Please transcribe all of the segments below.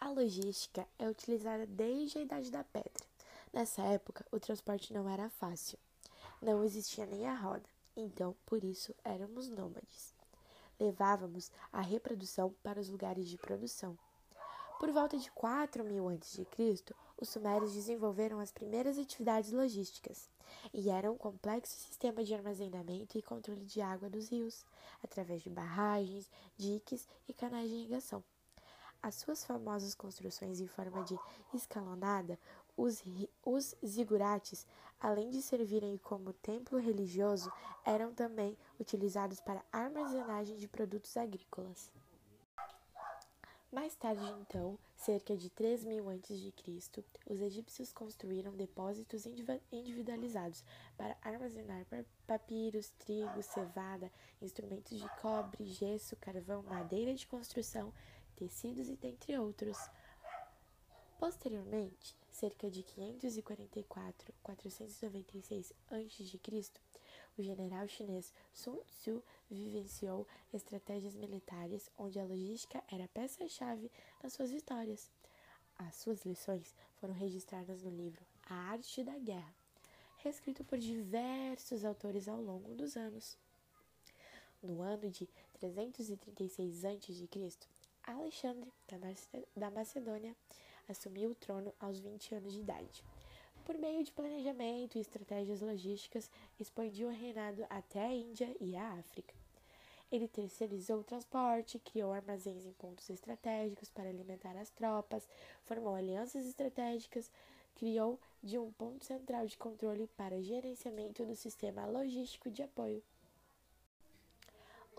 A logística é utilizada desde a Idade da Pedra. Nessa época, o transporte não era fácil. Não existia nem a roda, então, por isso, éramos nômades. Levávamos a reprodução para os lugares de produção. Por volta de 4 mil a.C., os sumérios desenvolveram as primeiras atividades logísticas e eram um complexo sistema de armazenamento e controle de água dos rios, através de barragens, diques e canais de irrigação. As suas famosas construções em forma de escalonada, os, os zigurates, além de servirem como templo religioso, eram também utilizados para armazenagem de produtos agrícolas. Mais tarde, então, cerca de 3 mil a.C., os egípcios construíram depósitos individualizados para armazenar papiros, trigo, cevada, instrumentos de cobre, gesso, carvão, madeira de construção tecidos e dentre outros. Posteriormente, cerca de 544 496 a.C., o general chinês Sun Tzu vivenciou estratégias militares onde a logística era peça-chave nas suas vitórias. As suas lições foram registradas no livro A Arte da Guerra, reescrito por diversos autores ao longo dos anos. No ano de 336 a.C., Alexandre, da Macedônia, assumiu o trono aos 20 anos de idade. Por meio de planejamento e estratégias logísticas, expandiu o reinado até a Índia e a África. Ele terceirizou o transporte, criou armazéns em pontos estratégicos para alimentar as tropas, formou alianças estratégicas, criou de um ponto central de controle para gerenciamento do sistema logístico de apoio.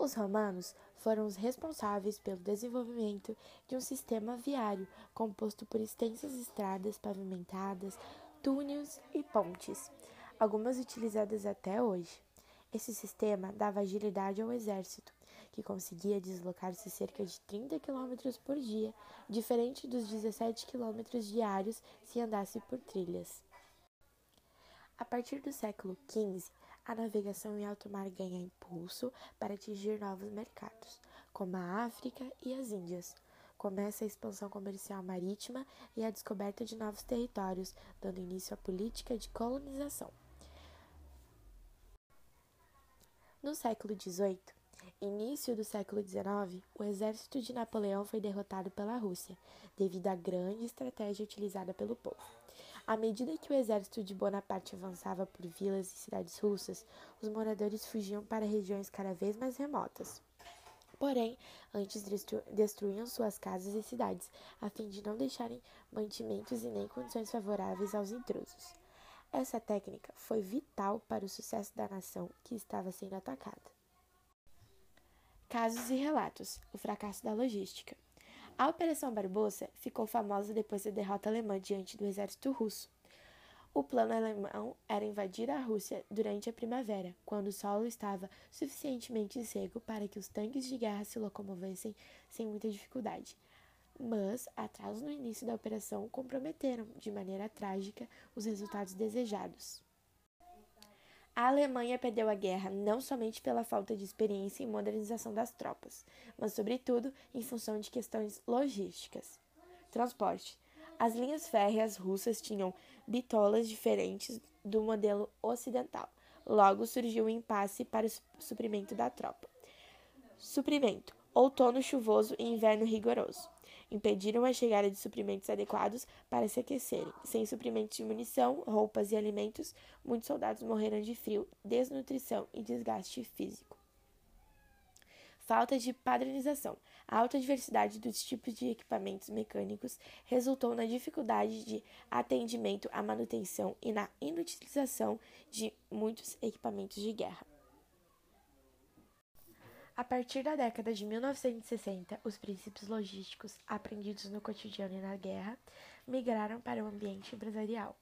Os romanos foram os responsáveis pelo desenvolvimento de um sistema viário composto por extensas estradas pavimentadas, túneis e pontes, algumas utilizadas até hoje. Esse sistema dava agilidade ao exército, que conseguia deslocar-se cerca de 30 km por dia, diferente dos 17 km diários se andasse por trilhas. A partir do século XV, a navegação em alto mar ganha impulso para atingir novos mercados, como a África e as Índias. Começa a expansão comercial marítima e a descoberta de novos territórios, dando início à política de colonização. No século XVIII, início do século XIX, o exército de Napoleão foi derrotado pela Rússia, devido à grande estratégia utilizada pelo povo. À medida que o exército de Bonaparte avançava por vilas e cidades russas, os moradores fugiam para regiões cada vez mais remotas. Porém, antes destruíam suas casas e cidades, a fim de não deixarem mantimentos e nem condições favoráveis aos intrusos. Essa técnica foi vital para o sucesso da nação que estava sendo atacada. Casos e relatos: o fracasso da logística. A Operação Barbosa ficou famosa depois da derrota alemã diante do exército russo. O plano alemão era invadir a Rússia durante a primavera, quando o solo estava suficientemente seco para que os tanques de guerra se locomovessem sem muita dificuldade. Mas atrasos no início da operação comprometeram, de maneira trágica, os resultados desejados. A Alemanha perdeu a guerra não somente pela falta de experiência e modernização das tropas, mas, sobretudo, em função de questões logísticas. Transporte. As linhas férreas russas tinham bitolas diferentes do modelo ocidental. Logo surgiu um impasse para o suprimento da tropa. Suprimento: outono chuvoso e inverno rigoroso impediram a chegada de suprimentos adequados para se aquecerem. Sem suprimentos de munição, roupas e alimentos, muitos soldados morreram de frio, desnutrição e desgaste físico. Falta de padronização. A alta diversidade dos tipos de equipamentos mecânicos resultou na dificuldade de atendimento à manutenção e na inutilização de muitos equipamentos de guerra. A partir da década de 1960, os princípios logísticos aprendidos no cotidiano e na guerra migraram para o ambiente empresarial.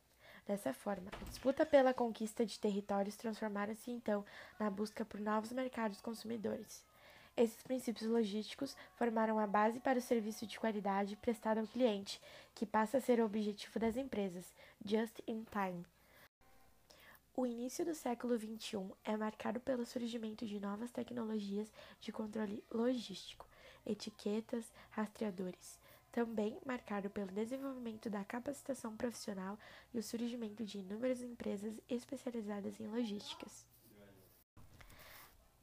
Dessa forma, a disputa pela conquista de territórios transformaram-se então na busca por novos mercados consumidores. Esses princípios logísticos formaram a base para o serviço de qualidade prestado ao cliente, que passa a ser o objetivo das empresas, just in time. O início do século XXI é marcado pelo surgimento de novas tecnologias de controle logístico, etiquetas, rastreadores, também marcado pelo desenvolvimento da capacitação profissional e o surgimento de inúmeras empresas especializadas em logísticas.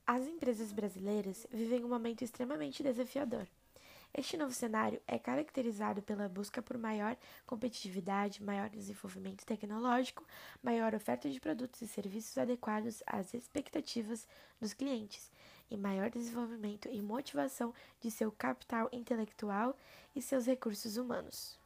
As empresas brasileiras vivem um momento extremamente desafiador. Este novo cenário é caracterizado pela busca por maior competitividade, maior desenvolvimento tecnológico, maior oferta de produtos e serviços adequados às expectativas dos clientes e maior desenvolvimento e motivação de seu capital intelectual e seus recursos humanos.